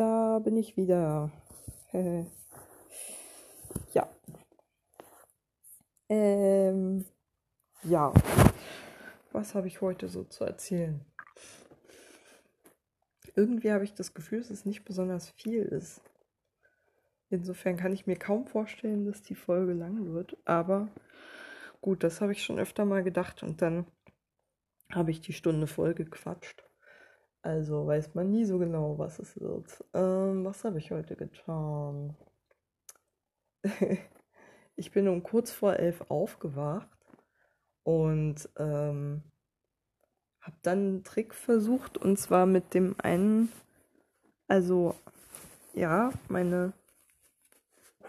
da bin ich wieder. ja. Ähm, ja. Was habe ich heute so zu erzählen? Irgendwie habe ich das Gefühl, dass es nicht besonders viel ist. Insofern kann ich mir kaum vorstellen, dass die Folge lang wird. Aber gut, das habe ich schon öfter mal gedacht und dann habe ich die Stunde voll gequatscht. Also weiß man nie so genau, was es wird. Ähm, was habe ich heute getan? ich bin um kurz vor elf aufgewacht und ähm, habe dann einen Trick versucht und zwar mit dem einen, also ja, meine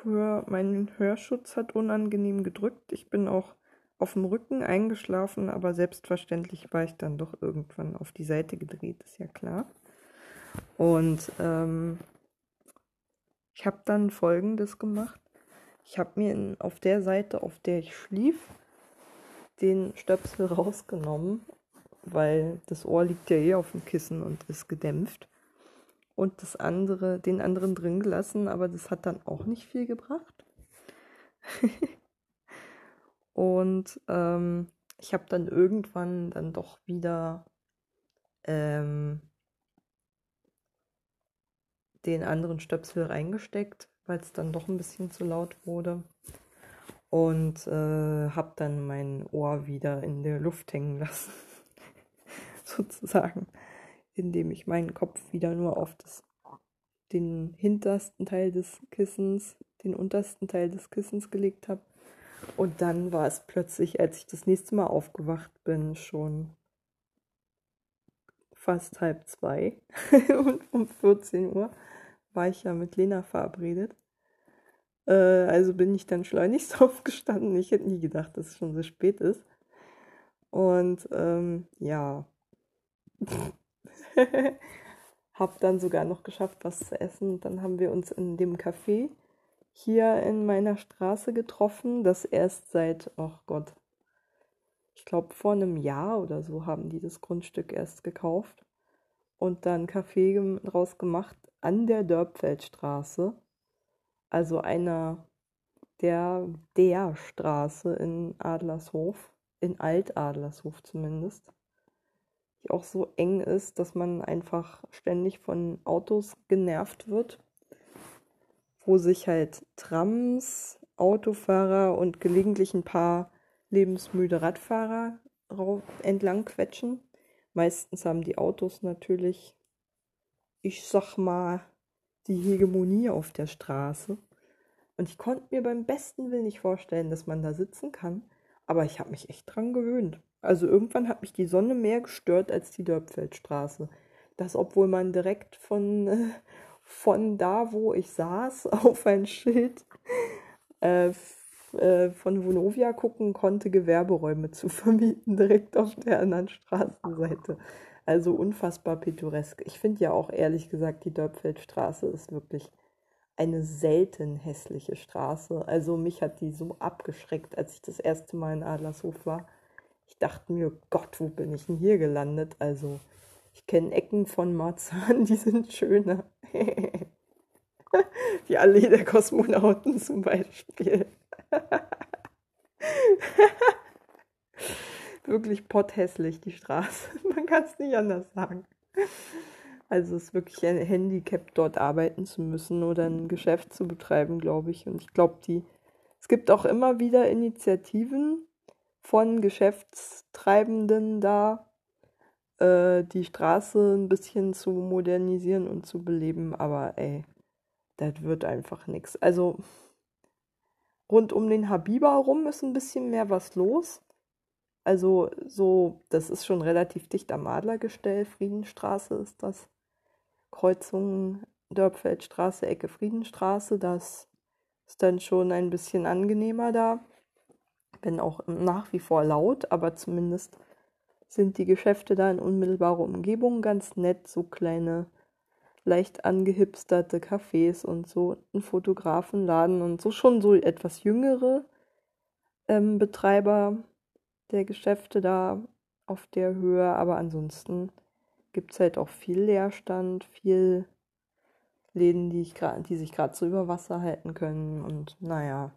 Hör, mein Hörschutz hat unangenehm gedrückt. Ich bin auch auf dem Rücken eingeschlafen, aber selbstverständlich war ich dann doch irgendwann auf die Seite gedreht, ist ja klar. Und ähm, ich habe dann Folgendes gemacht. Ich habe mir in, auf der Seite, auf der ich schlief, den Stöpsel rausgenommen, weil das Ohr liegt ja eh auf dem Kissen und ist gedämpft. Und das andere, den anderen drin gelassen, aber das hat dann auch nicht viel gebracht. Und ähm, ich habe dann irgendwann dann doch wieder ähm, den anderen Stöpsel reingesteckt, weil es dann doch ein bisschen zu laut wurde. Und äh, habe dann mein Ohr wieder in der Luft hängen lassen, sozusagen, indem ich meinen Kopf wieder nur auf das, den hintersten Teil des Kissens, den untersten Teil des Kissens gelegt habe und dann war es plötzlich, als ich das nächste Mal aufgewacht bin, schon fast halb zwei. und um 14 Uhr war ich ja mit Lena verabredet. Äh, also bin ich dann schleunigst aufgestanden. Ich hätte nie gedacht, dass es schon so spät ist. Und ähm, ja, hab dann sogar noch geschafft, was zu essen. Dann haben wir uns in dem Café hier in meiner Straße getroffen, das erst seit, oh Gott, ich glaube vor einem Jahr oder so haben die das Grundstück erst gekauft und dann Café draus gemacht an der Dörpfeldstraße, also einer der der Straße in Adlershof, in Alt-Adlershof zumindest, die auch so eng ist, dass man einfach ständig von Autos genervt wird wo sich halt Trams, Autofahrer und gelegentlich ein paar lebensmüde Radfahrer entlang quetschen. Meistens haben die Autos natürlich, ich sag mal, die Hegemonie auf der Straße. Und ich konnte mir beim besten Willen nicht vorstellen, dass man da sitzen kann. Aber ich habe mich echt dran gewöhnt. Also irgendwann hat mich die Sonne mehr gestört als die Dörpfeldstraße. Das, obwohl man direkt von äh, von da, wo ich saß, auf ein Schild äh, äh, von Vonovia gucken konnte, Gewerberäume zu vermieten, direkt auf der anderen Straßenseite. Also unfassbar pittoresk. Ich finde ja auch ehrlich gesagt, die Dörpfeldstraße ist wirklich eine selten hässliche Straße. Also mich hat die so abgeschreckt, als ich das erste Mal in Adlershof war. Ich dachte mir, Gott, wo bin ich denn hier gelandet? Also ich kenne Ecken von Marzahn, die sind schöner. Die Allee der Kosmonauten zum Beispiel. wirklich potthässlich, die Straße. Man kann es nicht anders sagen. Also es ist wirklich ein Handicap, dort arbeiten zu müssen oder ein Geschäft zu betreiben, glaube ich. Und ich glaube, die es gibt auch immer wieder Initiativen von Geschäftstreibenden da, äh, die Straße ein bisschen zu modernisieren und zu beleben, aber ey, das wird einfach nichts. Also rund um den Habiba rum ist ein bisschen mehr was los. Also so, das ist schon relativ dicht am Adlergestell. Friedenstraße ist das. Kreuzung Dörpfeldstraße, Ecke Friedenstraße. Das ist dann schon ein bisschen angenehmer da. Wenn auch nach wie vor laut, aber zumindest sind die Geschäfte da in unmittelbarer Umgebung ganz nett, so kleine, leicht angehipsterte Cafés und so ein Fotografenladen und so schon so etwas jüngere ähm, Betreiber der Geschäfte da auf der Höhe, aber ansonsten gibt es halt auch viel Leerstand, viel Läden, die, ich die sich gerade so über Wasser halten können. Und naja,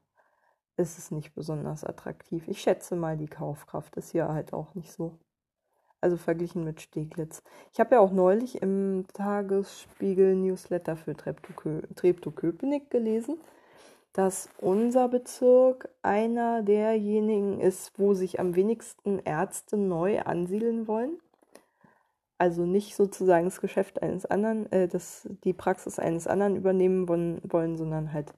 ist es nicht besonders attraktiv. Ich schätze mal, die Kaufkraft ist hier halt auch nicht so. Also verglichen mit Steglitz. Ich habe ja auch neulich im Tagesspiegel-Newsletter für Treptow-Köpenick gelesen, dass unser Bezirk einer derjenigen ist, wo sich am wenigsten Ärzte neu ansiedeln wollen. Also nicht sozusagen das Geschäft eines anderen, äh, das, die Praxis eines anderen übernehmen wollen, wollen sondern halt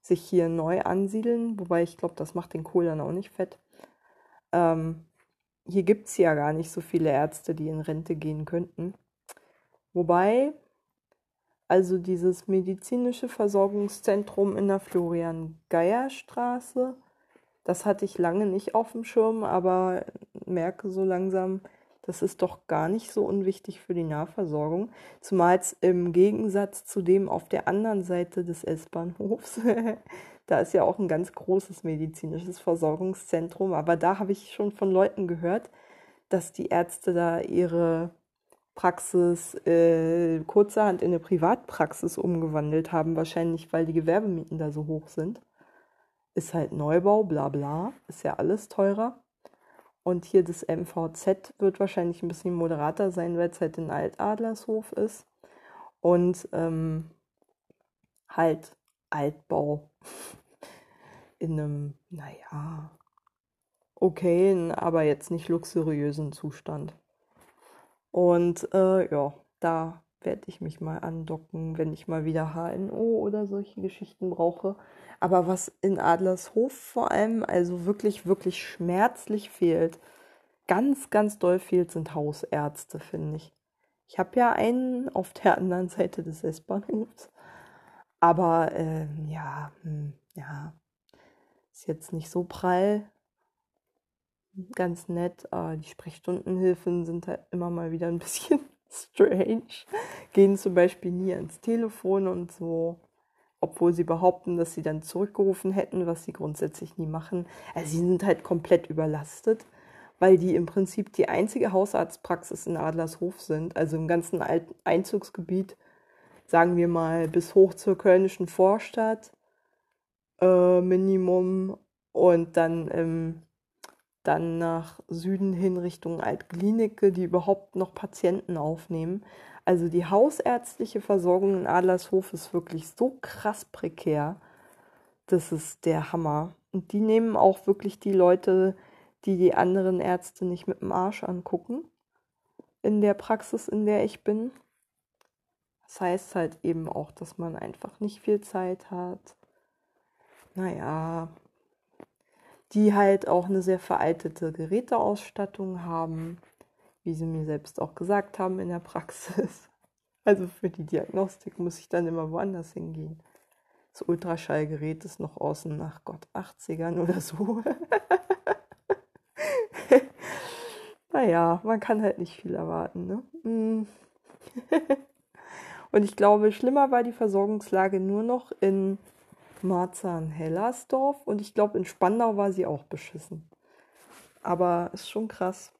sich hier neu ansiedeln. Wobei ich glaube, das macht den Kohl dann auch nicht fett. Ähm, hier gibt es ja gar nicht so viele Ärzte, die in Rente gehen könnten. Wobei also dieses medizinische Versorgungszentrum in der Florian-Geier-Straße, das hatte ich lange nicht auf dem Schirm, aber merke so langsam, das ist doch gar nicht so unwichtig für die Nahversorgung. Zumal es im Gegensatz zu dem auf der anderen Seite des S-Bahnhofs, da ist ja auch ein ganz großes medizinisches Versorgungszentrum, aber da habe ich schon von Leuten gehört, dass die Ärzte da ihre Praxis äh, kurzerhand in eine Privatpraxis umgewandelt haben, wahrscheinlich weil die Gewerbemieten da so hoch sind. Ist halt Neubau, bla bla, ist ja alles teurer. Und hier das MVZ wird wahrscheinlich ein bisschen moderater sein, weil es halt in Altadlershof ist. Und ähm, halt Altbau in einem, naja, okayen, aber jetzt nicht luxuriösen Zustand. Und äh, ja, da werde ich mich mal andocken, wenn ich mal wieder HNO oder solche Geschichten brauche. Aber was in Adlershof vor allem, also wirklich, wirklich schmerzlich fehlt, ganz, ganz doll fehlt, sind Hausärzte, finde ich. Ich habe ja einen auf der anderen Seite des S-Bahnhofs. Aber äh, ja, hm, ja, ist jetzt nicht so prall ganz nett. Aber die Sprechstundenhilfen sind halt immer mal wieder ein bisschen strange. Gehen zum Beispiel nie ans Telefon und so. Obwohl sie behaupten, dass sie dann zurückgerufen hätten, was sie grundsätzlich nie machen. Also sie sind halt komplett überlastet, weil die im Prinzip die einzige Hausarztpraxis in Adlershof sind. Also im ganzen Einzugsgebiet, sagen wir mal, bis hoch zur Kölnischen Vorstadt. Äh, Minimum. Und dann im dann nach Süden hin Richtung Altklinike, die überhaupt noch Patienten aufnehmen. Also die hausärztliche Versorgung in Adlershof ist wirklich so krass prekär. Das ist der Hammer. Und die nehmen auch wirklich die Leute, die die anderen Ärzte nicht mit dem Arsch angucken. In der Praxis, in der ich bin. Das heißt halt eben auch, dass man einfach nicht viel Zeit hat. Naja, die halt auch eine sehr veraltete Geräteausstattung haben, wie sie mir selbst auch gesagt haben in der Praxis. Also für die Diagnostik muss ich dann immer woanders hingehen. Das Ultraschallgerät ist noch außen nach Gott 80ern oder so. naja, man kann halt nicht viel erwarten. Ne? Mm. Und ich glaube, schlimmer war die Versorgungslage nur noch in Marzahn-Hellersdorf und ich glaube, in Spandau war sie auch beschissen. Aber ist schon krass.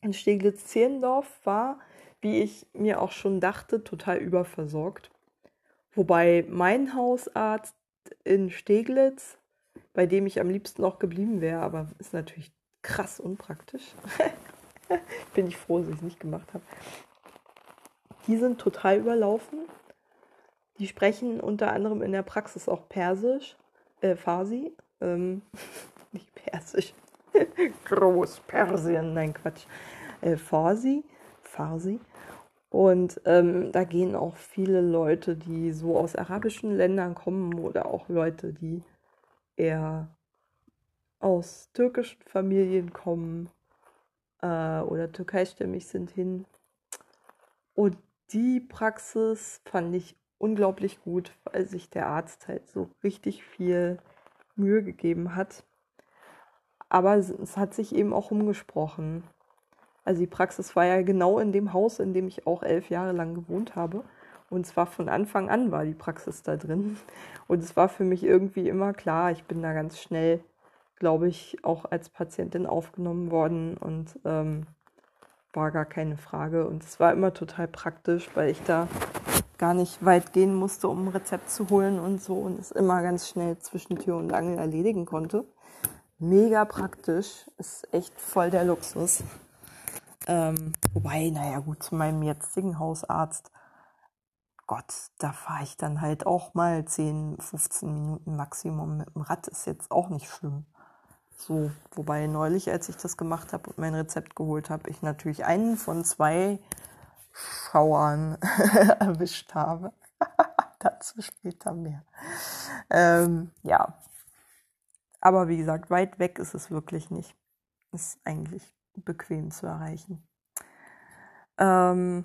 In Steglitz-Zehlendorf war, wie ich mir auch schon dachte, total überversorgt. Wobei mein Hausarzt in Steglitz, bei dem ich am liebsten auch geblieben wäre, aber ist natürlich krass unpraktisch. Bin ich froh, dass ich es nicht gemacht habe. Die sind total überlaufen. Die sprechen unter anderem in der Praxis auch Persisch, äh, Farsi, ähm, nicht Persisch, Großpersien, nein Quatsch, äh, Farsi, Farsi. Und ähm, da gehen auch viele Leute, die so aus arabischen Ländern kommen oder auch Leute, die eher aus türkischen Familien kommen äh, oder türkeistämmig sind hin. Und die Praxis fand ich unglaublich gut, weil sich der Arzt halt so richtig viel Mühe gegeben hat. Aber es hat sich eben auch umgesprochen. Also die Praxis war ja genau in dem Haus, in dem ich auch elf Jahre lang gewohnt habe. Und zwar von Anfang an war die Praxis da drin. Und es war für mich irgendwie immer klar, ich bin da ganz schnell, glaube ich, auch als Patientin aufgenommen worden und ähm, war gar keine Frage. Und es war immer total praktisch, weil ich da gar nicht weit gehen musste, um ein Rezept zu holen und so und es immer ganz schnell zwischen Tür und Angel erledigen konnte. Mega praktisch, ist echt voll der Luxus. Ähm, wobei, naja gut, zu meinem jetzigen Hausarzt, Gott, da fahre ich dann halt auch mal 10, 15 Minuten Maximum mit dem Rad, ist jetzt auch nicht schlimm. So, wobei neulich, als ich das gemacht habe und mein Rezept geholt habe, ich natürlich einen von zwei Schauern erwischt habe. Dazu später mehr. Ähm, ja. Aber wie gesagt, weit weg ist es wirklich nicht. Ist eigentlich bequem zu erreichen. Ähm,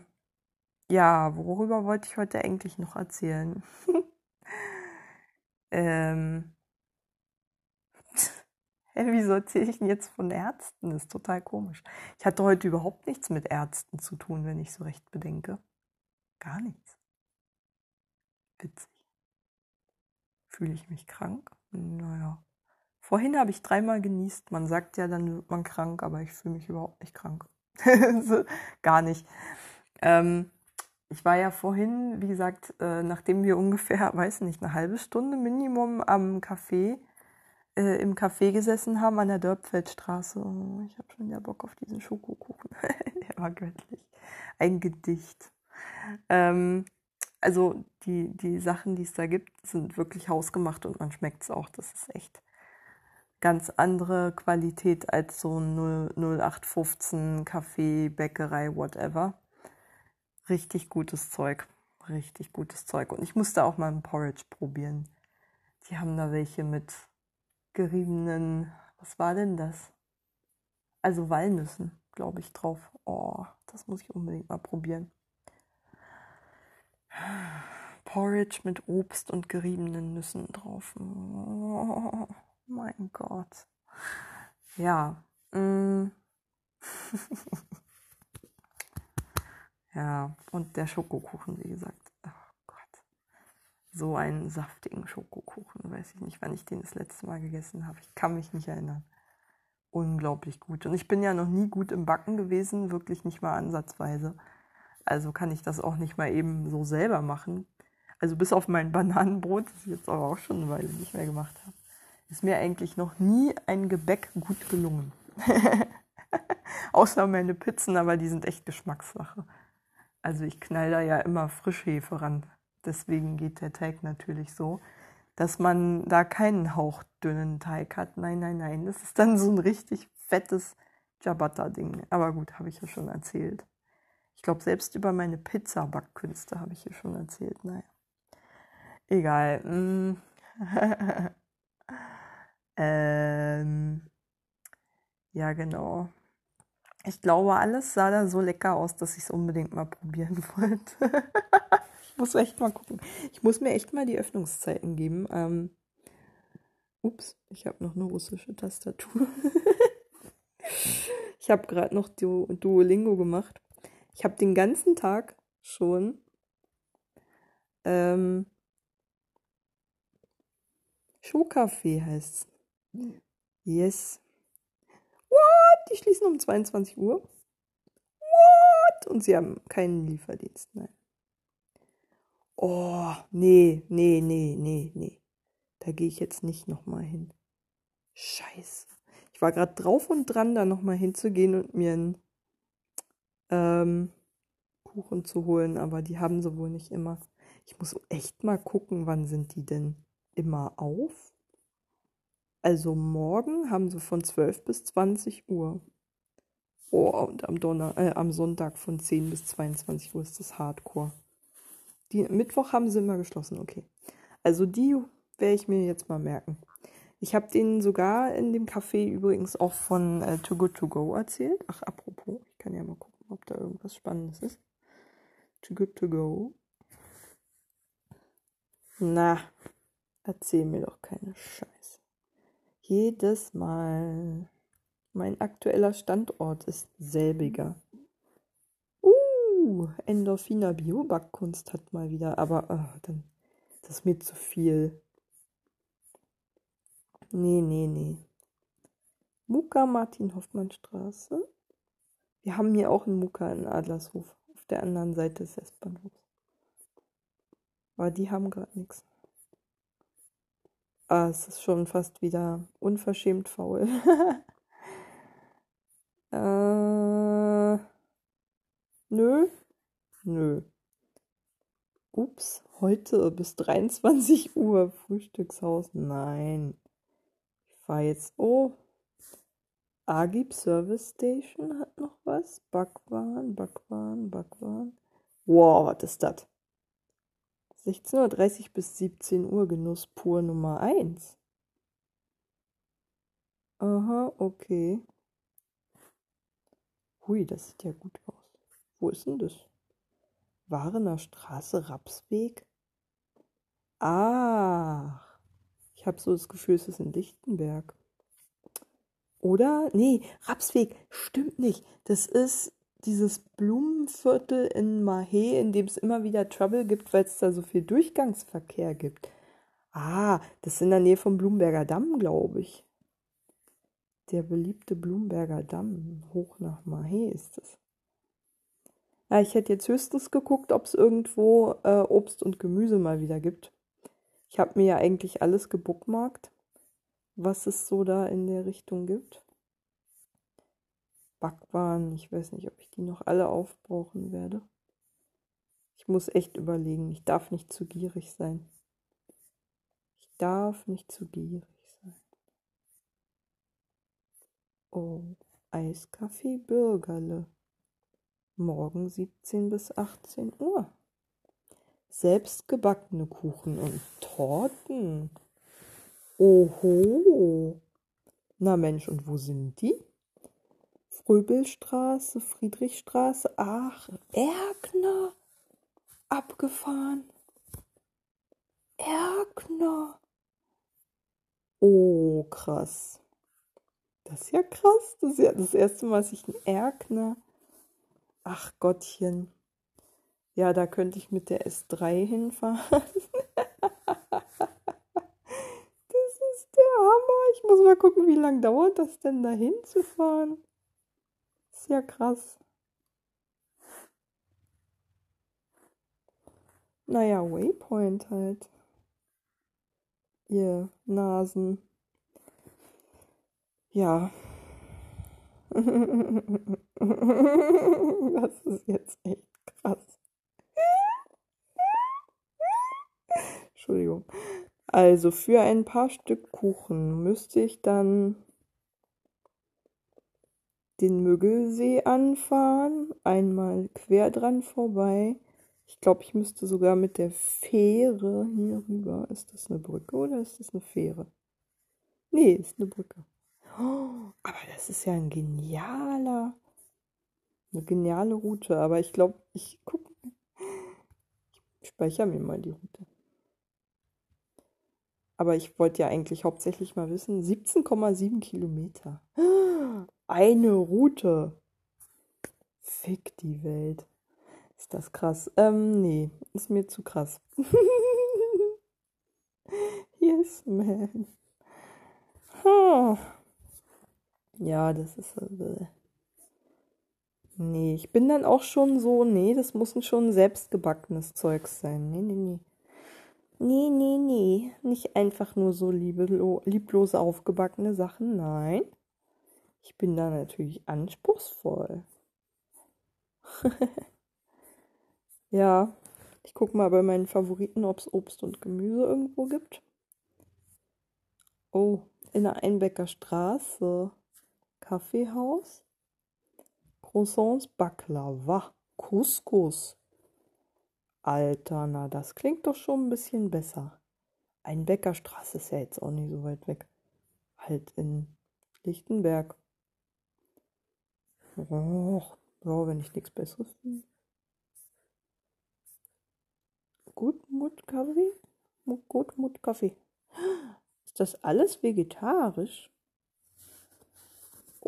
ja, worüber wollte ich heute eigentlich noch erzählen? ähm, Hey, wieso erzähle ich denn jetzt von Ärzten? Das ist total komisch. Ich hatte heute überhaupt nichts mit Ärzten zu tun, wenn ich so recht bedenke. Gar nichts. Witzig. Fühle ich mich krank? Naja. Vorhin habe ich dreimal genießt. Man sagt ja, dann wird man krank, aber ich fühle mich überhaupt nicht krank. Gar nicht. Ähm, ich war ja vorhin, wie gesagt, äh, nachdem wir ungefähr, weiß nicht, eine halbe Stunde Minimum am Café äh, im Café gesessen haben an der Dörpfeldstraße. Oh, ich habe schon wieder Bock auf diesen Schokokuchen. der war göttlich. Ein Gedicht. Ähm, also die, die Sachen, die es da gibt, sind wirklich hausgemacht und man schmeckt es auch. Das ist echt ganz andere Qualität als so ein 0815 Kaffee, Bäckerei, whatever. Richtig gutes Zeug. Richtig gutes Zeug. Und ich musste auch mal ein Porridge probieren. Die haben da welche mit geriebenen, was war denn das? Also Walnüssen, glaube ich, drauf. Oh, das muss ich unbedingt mal probieren. Porridge mit Obst und geriebenen Nüssen drauf. Oh, mein Gott. Ja. Mm. ja, und der Schokokuchen, wie gesagt so einen saftigen Schokokuchen. Weiß ich nicht, wann ich den das letzte Mal gegessen habe. Ich kann mich nicht erinnern. Unglaublich gut. Und ich bin ja noch nie gut im Backen gewesen, wirklich nicht mal ansatzweise. Also kann ich das auch nicht mal eben so selber machen. Also bis auf mein Bananenbrot, das ich jetzt aber auch schon eine Weile nicht mehr gemacht habe, ist mir eigentlich noch nie ein Gebäck gut gelungen. Außer meine Pizzen, aber die sind echt Geschmackssache. Also ich knall da ja immer Frischhefe ran. Deswegen geht der Teig natürlich so, dass man da keinen hauchdünnen Teig hat. Nein, nein, nein. Das ist dann so ein richtig fettes Ciabatta-Ding. Aber gut, habe ich ja schon erzählt. Ich glaube, selbst über meine Pizza-Backkünste habe ich hier schon erzählt. Naja. Egal. Mm. ähm, ja, genau. Ich glaube, alles sah da so lecker aus, dass ich es unbedingt mal probieren wollte muss echt mal gucken. Ich muss mir echt mal die Öffnungszeiten geben. Ähm, ups, ich habe noch eine russische Tastatur. ich habe gerade noch du Duolingo gemacht. Ich habe den ganzen Tag schon ähm, Schuhkaffee heißt's. Yes. What? Die schließen um 22 Uhr. What? Und sie haben keinen Lieferdienst. Nein. Oh, nee, nee, nee, nee, nee. Da gehe ich jetzt nicht nochmal hin. Scheiße. Ich war gerade drauf und dran, da nochmal hinzugehen und mir einen ähm, Kuchen zu holen, aber die haben sie wohl nicht immer. Ich muss echt mal gucken, wann sind die denn immer auf? Also morgen haben sie von 12 bis 20 Uhr. Oh, und am, Donner äh, am Sonntag von 10 bis 22 Uhr ist das Hardcore. Die, Mittwoch haben sie immer geschlossen, okay. Also die werde ich mir jetzt mal merken. Ich habe denen sogar in dem Café übrigens auch von äh, Too Good To Go erzählt. Ach, apropos, ich kann ja mal gucken, ob da irgendwas Spannendes ist. Too Good To Go. Na, erzähl mir doch keine Scheiße. Jedes Mal. Mein aktueller Standort ist selbiger. Uh, Endorphiner Biobackkunst hat mal wieder, aber oh, dann das ist mir zu viel. Nee, nee, nee. Muka Martin Hoffmann Straße. Wir haben hier auch einen Muka in Adlershof, auf der anderen Seite des S-Bahnhofs. Aber die haben gerade nichts. Ah, es ist schon fast wieder unverschämt faul. äh, nö. Nö. Ups, heute bis 23 Uhr Frühstückshaus. Nein. Ich fahre jetzt. Oh. Agib Service Station hat noch was. Backwaren, Backwaren, Backwaren. Wow, was ist das? 16.30 Uhr bis 17 Uhr Genuss pur Nummer 1. Aha, okay. Hui, das sieht ja gut aus. Wo ist denn das? Warener Straße, Rapsweg? Ach, ich habe so das Gefühl, es ist in Lichtenberg. Oder? Nee, Rapsweg, stimmt nicht. Das ist dieses Blumenviertel in Mahé, in dem es immer wieder Trouble gibt, weil es da so viel Durchgangsverkehr gibt. Ah, das ist in der Nähe vom Blumberger Damm, glaube ich. Der beliebte Blumberger Damm. Hoch nach Mahé ist es. Ja, ich hätte jetzt höchstens geguckt, ob es irgendwo äh, Obst und Gemüse mal wieder gibt. Ich habe mir ja eigentlich alles gebookmarkt, was es so da in der Richtung gibt. Backwaren, ich weiß nicht, ob ich die noch alle aufbrauchen werde. Ich muss echt überlegen, ich darf nicht zu gierig sein. Ich darf nicht zu gierig sein. Oh, Eiskaffee Bürgerle morgen 17 bis 18 Uhr. Selbstgebackene Kuchen und Torten. Oho. Na Mensch, und wo sind die? Fröbelstraße, Friedrichstraße, ach, Erkner. Abgefahren. Erkner. Oh, krass. Das ist ja krass. Das ist ja das erste Mal, dass ich einen Erkner Ach Gottchen. Ja, da könnte ich mit der S3 hinfahren. das ist der Hammer. Ich muss mal gucken, wie lange dauert das denn da hinzufahren. Ist ja krass. Naja, Waypoint halt. Ihr Nasen. Ja, das ist jetzt echt krass. Entschuldigung. Also für ein paar Stück Kuchen müsste ich dann den Müggelsee anfahren, einmal quer dran vorbei. Ich glaube, ich müsste sogar mit der Fähre hier rüber. Ist das eine Brücke oder ist das eine Fähre? Nee, ist eine Brücke. Oh, aber das ist ja ein genialer, eine geniale Route. Aber ich glaube, ich gucke, ich speichere mir mal die Route. Aber ich wollte ja eigentlich hauptsächlich mal wissen, 17,7 Kilometer. Eine Route. Fick die Welt. Ist das krass? Ähm, nee, ist mir zu krass. yes, man. Oh. Ja, das ist. Äh, nee, ich bin dann auch schon so, nee, das muss schon selbstgebackenes Zeugs sein. Nee, nee, nee. Nee, nee, nee. Nicht einfach nur so lieblo lieblos aufgebackene Sachen, nein. Ich bin da natürlich anspruchsvoll. ja, ich gucke mal bei meinen Favoriten, ob es Obst und Gemüse irgendwo gibt. Oh, in der Einbecker Straße. Kaffeehaus, Croissants, Baklava, Couscous. Alter, na, das klingt doch schon ein bisschen besser. Ein Bäckerstraße ist ja jetzt auch nicht so weit weg. Halt in Lichtenberg. Och, ja, wenn ich nichts Besseres finde. Gutmut Kaffee? Gutmut Kaffee. Ist das alles vegetarisch?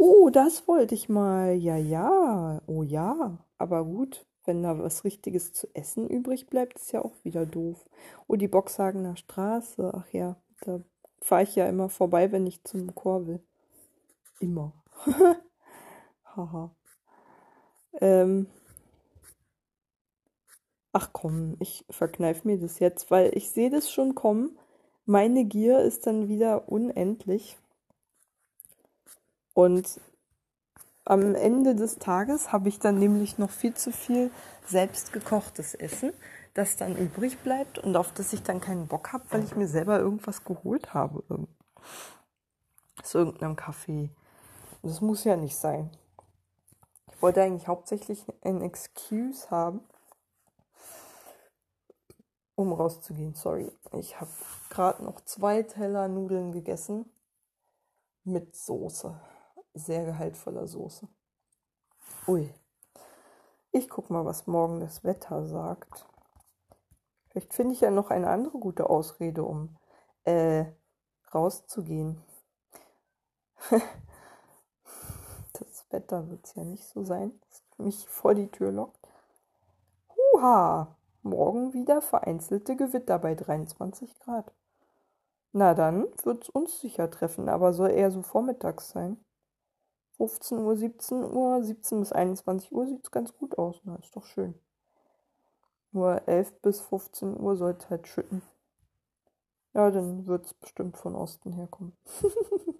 Oh, das wollte ich mal. Ja, ja. Oh ja. Aber gut, wenn da was Richtiges zu essen übrig bleibt, ist ja auch wieder doof. Oh, die Boxhagener Straße. Ach ja, da fahre ich ja immer vorbei, wenn ich zum Chor will. Immer. Haha. ähm. Ach komm, ich verkneif mir das jetzt, weil ich sehe das schon kommen. Meine Gier ist dann wieder unendlich. Und am Ende des Tages habe ich dann nämlich noch viel zu viel selbstgekochtes Essen, das dann übrig bleibt und auf das ich dann keinen Bock habe, weil ich mir selber irgendwas geholt habe. Aus irgendeinem Café. Das muss ja nicht sein. Ich wollte eigentlich hauptsächlich ein Excuse haben, um rauszugehen. Sorry. Ich habe gerade noch zwei Teller Nudeln gegessen mit Soße. Sehr gehaltvoller Soße. Ui. Ich guck mal, was morgen das Wetter sagt. Vielleicht finde ich ja noch eine andere gute Ausrede, um äh, rauszugehen. das Wetter wird es ja nicht so sein, dass mich vor die Tür lockt. Huha! Morgen wieder vereinzelte Gewitter bei 23 Grad. Na dann wird's uns sicher treffen, aber soll eher so vormittags sein. 15 Uhr, 17 Uhr, 17 bis 21 Uhr sieht's ganz gut aus. Na, ist doch schön. Nur 11 bis 15 Uhr sollte halt schütten. Ja, dann wird's bestimmt von Osten herkommen.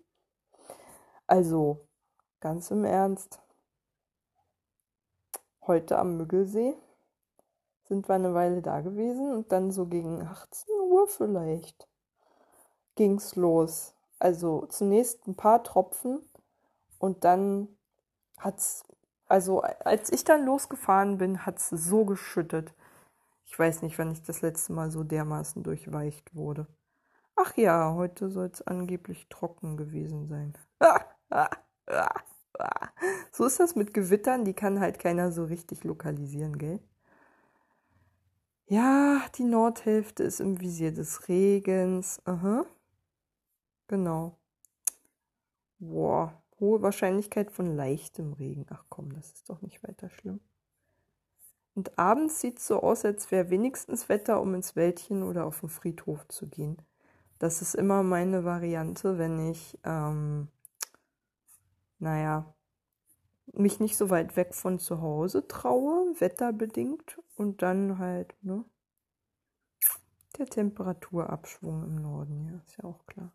also, ganz im Ernst. Heute am Müggelsee sind wir eine Weile da gewesen und dann so gegen 18 Uhr vielleicht ging's los. Also zunächst ein paar Tropfen und dann hat's, also als ich dann losgefahren bin, hat's so geschüttet. Ich weiß nicht, wann ich das letzte Mal so dermaßen durchweicht wurde. Ach ja, heute soll es angeblich trocken gewesen sein. so ist das mit Gewittern, die kann halt keiner so richtig lokalisieren, gell? Ja, die Nordhälfte ist im Visier des Regens. Aha. Genau. Boah, hohe Wahrscheinlichkeit von leichtem Regen. Ach komm, das ist doch nicht weiter schlimm. Und abends sieht es so aus, als wäre wenigstens Wetter, um ins Wäldchen oder auf den Friedhof zu gehen. Das ist immer meine Variante, wenn ich, ähm, naja, mich nicht so weit weg von zu Hause traue, wetterbedingt, und dann halt, ne? Der Temperaturabschwung im Norden, ja, ist ja auch klar.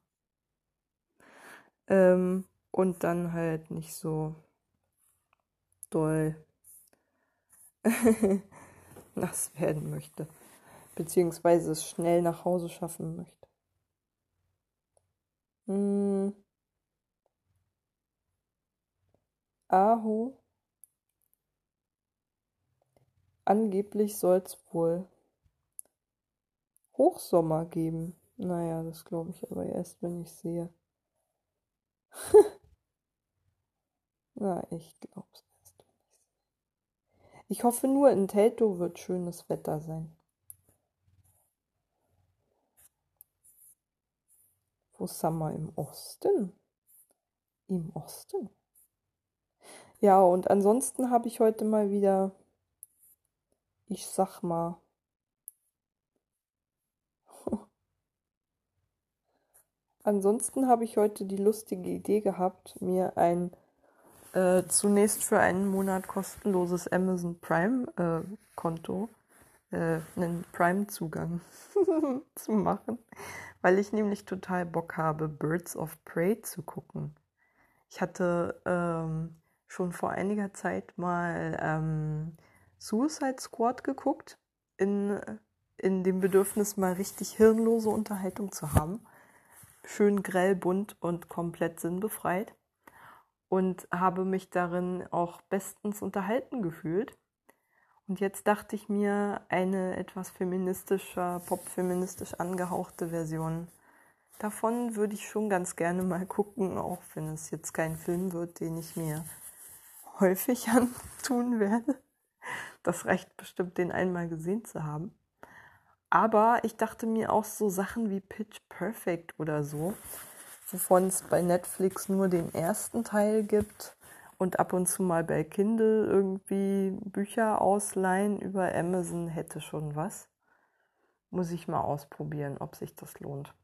Ähm, und dann halt nicht so doll nass werden möchte. Beziehungsweise es schnell nach Hause schaffen möchte. Hm. Aho. Angeblich soll es wohl Hochsommer geben. Naja, das glaube ich aber erst, wenn ich sehe. Na, ich glaub's erst, ich hoffe nur, in Teltow wird schönes Wetter sein. Wo Summer im Osten? Im Osten? Ja, und ansonsten habe ich heute mal wieder, ich sag mal, ansonsten habe ich heute die lustige Idee gehabt, mir ein äh, zunächst für einen Monat kostenloses Amazon Prime äh, äh, einen Prime-Zugang zu machen, weil ich nämlich total Bock habe, Birds of Prey zu gucken. Ich hatte ähm, schon vor einiger Zeit mal ähm, Suicide Squad geguckt, in, in dem Bedürfnis, mal richtig hirnlose Unterhaltung zu haben. Schön grell, bunt und komplett sinnbefreit. Und habe mich darin auch bestens unterhalten gefühlt. Und jetzt dachte ich mir, eine etwas feministischer, popfeministisch angehauchte Version davon würde ich schon ganz gerne mal gucken, auch wenn es jetzt kein Film wird, den ich mir häufig antun werde. Das reicht bestimmt, den einmal gesehen zu haben. Aber ich dachte mir auch so Sachen wie Pitch Perfect oder so, wovon es bei Netflix nur den ersten Teil gibt und ab und zu mal bei Kindle irgendwie Bücher ausleihen über Amazon hätte schon was. Muss ich mal ausprobieren, ob sich das lohnt.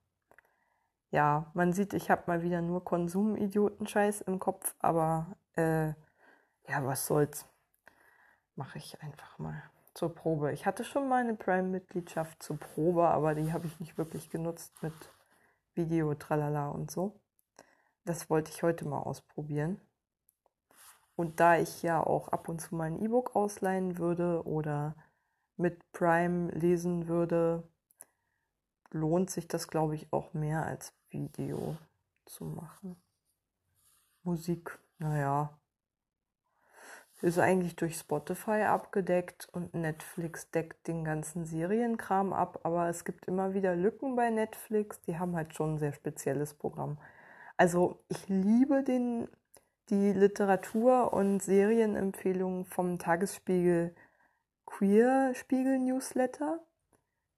Ja, man sieht, ich habe mal wieder nur Konsumidioten-Scheiß im Kopf, aber äh, ja, was soll's. Mache ich einfach mal. zur Probe. Ich hatte schon mal eine Prime-Mitgliedschaft zur Probe, aber die habe ich nicht wirklich genutzt mit Video, tralala und so. Das wollte ich heute mal ausprobieren. Und da ich ja auch ab und zu mein E-Book ausleihen würde oder mit Prime lesen würde, lohnt sich das, glaube ich, auch mehr als Video zu machen. Musik, naja, ist eigentlich durch Spotify abgedeckt und Netflix deckt den ganzen Serienkram ab, aber es gibt immer wieder Lücken bei Netflix, die haben halt schon ein sehr spezielles Programm. Also ich liebe den, die Literatur- und Serienempfehlungen vom Tagesspiegel Queer Spiegel Newsletter.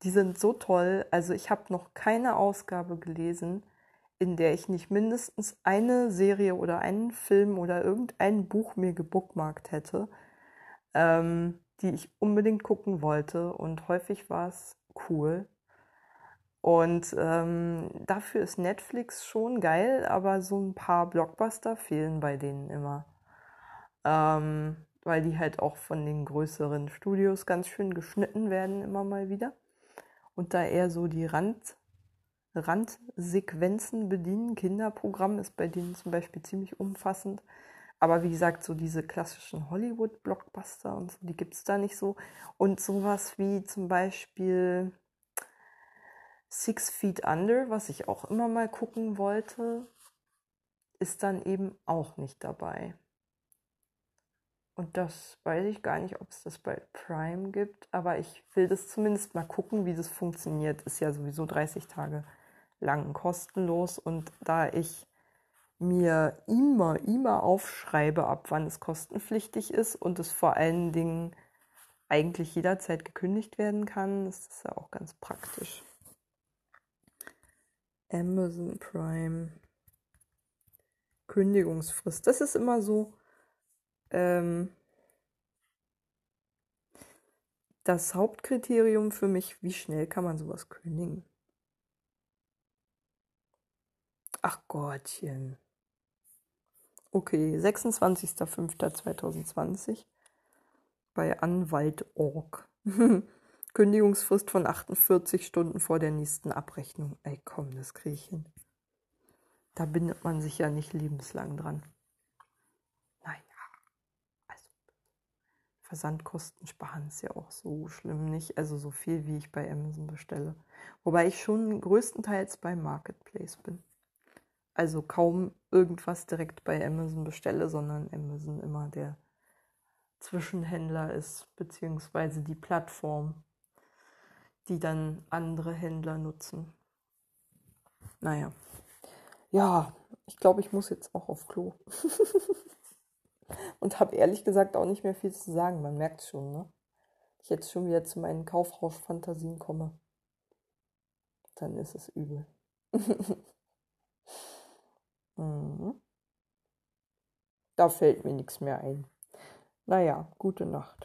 Die sind so toll. Also ich habe noch keine Ausgabe gelesen, in der ich nicht mindestens eine Serie oder einen Film oder irgendein Buch mir gebookmarkt hätte, ähm, die ich unbedingt gucken wollte. Und häufig war es cool. Und ähm, dafür ist Netflix schon geil, aber so ein paar Blockbuster fehlen bei denen immer. Ähm, weil die halt auch von den größeren Studios ganz schön geschnitten werden, immer mal wieder. Und da eher so die Rand Randsequenzen bedienen. Kinderprogramm ist bei denen zum Beispiel ziemlich umfassend. Aber wie gesagt, so diese klassischen Hollywood-Blockbuster und so, die gibt es da nicht so. Und sowas wie zum Beispiel Six Feet Under, was ich auch immer mal gucken wollte, ist dann eben auch nicht dabei. Und das weiß ich gar nicht, ob es das bei Prime gibt, aber ich will das zumindest mal gucken, wie das funktioniert. Ist ja sowieso 30 Tage lang kostenlos und da ich mir immer, immer aufschreibe, ab wann es kostenpflichtig ist und es vor allen Dingen eigentlich jederzeit gekündigt werden kann, ist das ja auch ganz praktisch. Amazon Prime Kündigungsfrist. Das ist immer so ähm, das Hauptkriterium für mich, wie schnell kann man sowas kündigen. Ach Gottchen. Okay, 26.05.2020 bei Anwalt.org. Kündigungsfrist von 48 Stunden vor der nächsten Abrechnung. Ey, komm, das kriege ich hin. Da bindet man sich ja nicht lebenslang dran. Naja, also Versandkosten sparen ist ja auch so schlimm nicht. Also so viel, wie ich bei Amazon bestelle. Wobei ich schon größtenteils beim Marketplace bin also kaum irgendwas direkt bei Amazon bestelle, sondern Amazon immer der Zwischenhändler ist, beziehungsweise die Plattform, die dann andere Händler nutzen. Naja. Ja, ich glaube, ich muss jetzt auch auf Klo. Und habe ehrlich gesagt auch nicht mehr viel zu sagen. Man merkt schon, ne? Ich jetzt schon wieder zu meinen Kaufrausch-Fantasien komme. Dann ist es übel. Mhm. Da fällt mir nichts mehr ein. Naja, gute Nacht.